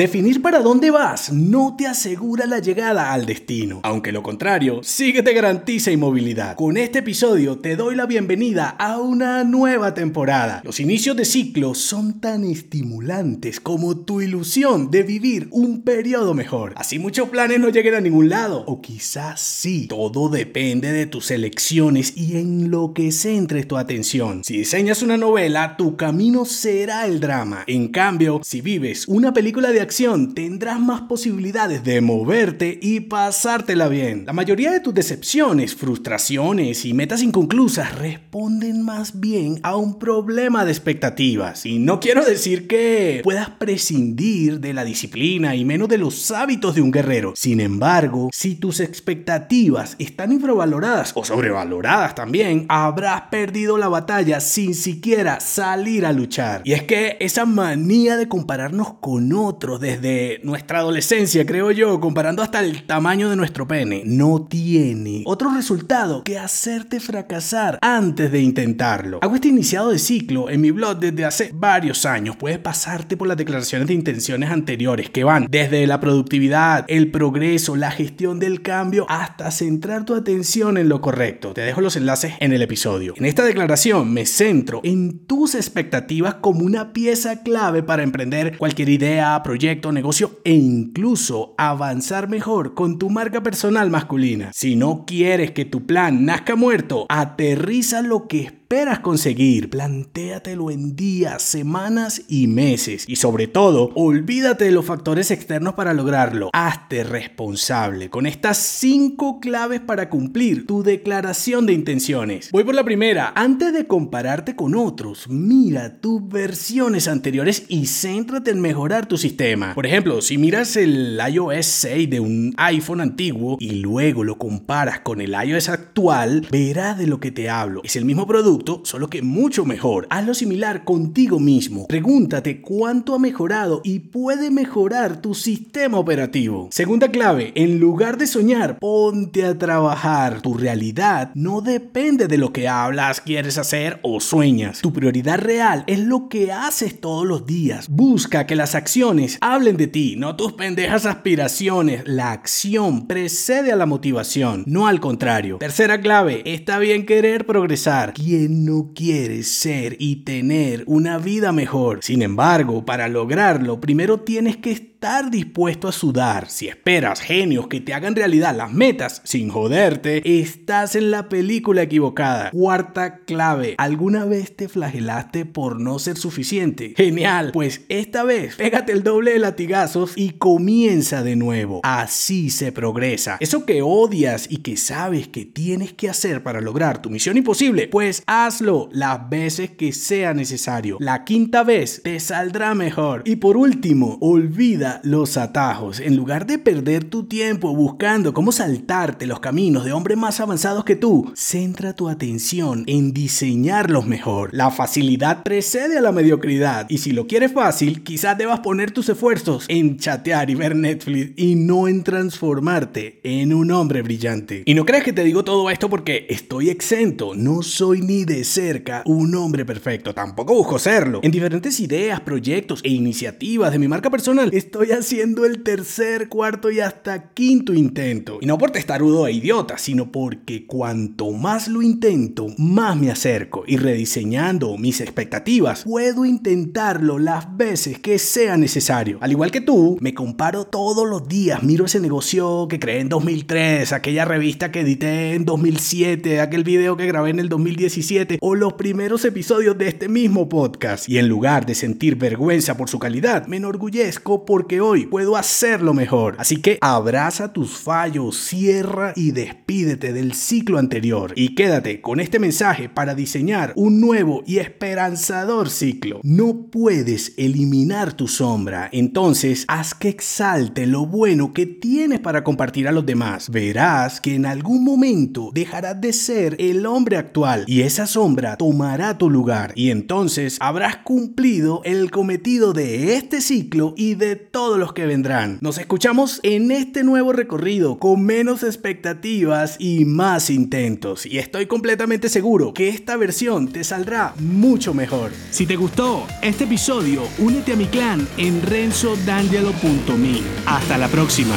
Definir para dónde vas no te asegura la llegada al destino, aunque lo contrario sí que te garantiza inmovilidad. Con este episodio te doy la bienvenida a una nueva temporada. Los inicios de ciclo son tan estimulantes como tu ilusión de vivir un periodo mejor. Así muchos planes no lleguen a ningún lado, o quizás sí. Todo depende de tus elecciones y en lo que centres tu atención. Si diseñas una novela, tu camino será el drama. En cambio, si vives una película de tendrás más posibilidades de moverte y pasártela bien. La mayoría de tus decepciones, frustraciones y metas inconclusas responden más bien a un problema de expectativas. Y no quiero decir que puedas prescindir de la disciplina y menos de los hábitos de un guerrero. Sin embargo, si tus expectativas están infravaloradas o sobrevaloradas también, habrás perdido la batalla sin siquiera salir a luchar. Y es que esa manía de compararnos con otros desde nuestra adolescencia, creo yo, comparando hasta el tamaño de nuestro pene, no tiene otro resultado que hacerte fracasar antes de intentarlo. Hago este iniciado de ciclo en mi blog desde hace varios años. Puedes pasarte por las declaraciones de intenciones anteriores que van desde la productividad, el progreso, la gestión del cambio, hasta centrar tu atención en lo correcto. Te dejo los enlaces en el episodio. En esta declaración me centro en tus expectativas como una pieza clave para emprender cualquier idea, proyecto, negocio e incluso avanzar mejor con tu marca personal masculina. Si no quieres que tu plan nazca muerto, aterriza lo que esperas conseguir, plantéatelo en días, semanas y meses. Y sobre todo, olvídate de los factores externos para lograrlo. Hazte responsable con estas 5 claves para cumplir tu declaración de intenciones. Voy por la primera. Antes de compararte con otros, mira tus versiones anteriores y céntrate en mejorar tu sistema. Por ejemplo, si miras el iOS 6 de un iPhone antiguo y luego lo comparas con el iOS actual, verás de lo que te hablo. Es el mismo producto solo que mucho mejor. Hazlo similar contigo mismo. Pregúntate cuánto ha mejorado y puede mejorar tu sistema operativo. Segunda clave, en lugar de soñar, ponte a trabajar. Tu realidad no depende de lo que hablas, quieres hacer o sueñas. Tu prioridad real es lo que haces todos los días. Busca que las acciones hablen de ti, no tus pendejas aspiraciones. La acción precede a la motivación, no al contrario. Tercera clave, está bien querer progresar. Quien no quiere ser y tener una vida mejor. Sin embargo, para lograrlo, primero tienes que estar dispuesto a sudar. Si esperas genios que te hagan realidad las metas sin joderte, estás en la película equivocada. Cuarta clave, ¿alguna vez te flagelaste por no ser suficiente? Genial, pues esta vez pégate el doble de latigazos y comienza de nuevo. Así se progresa. Eso que odias y que sabes que tienes que hacer para lograr tu misión imposible, pues hazlo las veces que sea necesario. La quinta vez te saldrá mejor. Y por último, los atajos. En lugar de perder tu tiempo buscando cómo saltarte los caminos de hombres más avanzados que tú, centra tu atención en diseñarlos mejor. La facilidad precede a la mediocridad y si lo quieres fácil, quizás debas poner tus esfuerzos en chatear y ver Netflix y no en transformarte en un hombre brillante. Y no creas que te digo todo esto porque estoy exento, no soy ni de cerca un hombre perfecto, tampoco busco serlo. En diferentes ideas, proyectos e iniciativas de mi marca personal, estoy estoy haciendo el tercer, cuarto y hasta quinto intento. Y no por testarudo e idiota, sino porque cuanto más lo intento, más me acerco. Y rediseñando mis expectativas, puedo intentarlo las veces que sea necesario. Al igual que tú, me comparo todos los días. Miro ese negocio que creé en 2003, aquella revista que edité en 2007, aquel video que grabé en el 2017 o los primeros episodios de este mismo podcast. Y en lugar de sentir vergüenza por su calidad, me enorgullezco porque hoy puedo hacerlo mejor. Así que abraza tus fallos, cierra y despídete del ciclo anterior. Y quédate con este mensaje para diseñar un nuevo y esperanzador ciclo. No puedes eliminar tu sombra, entonces haz que exalte lo bueno que tienes para compartir a los demás. Verás que en algún momento dejarás de ser el hombre actual y esa sombra tomará tu lugar. Y entonces habrás cumplido el cometido de este ciclo y de todo todos los que vendrán. Nos escuchamos en este nuevo recorrido con menos expectativas y más intentos. Y estoy completamente seguro que esta versión te saldrá mucho mejor. Si te gustó este episodio, únete a mi clan en renzodangelo.me. Hasta la próxima.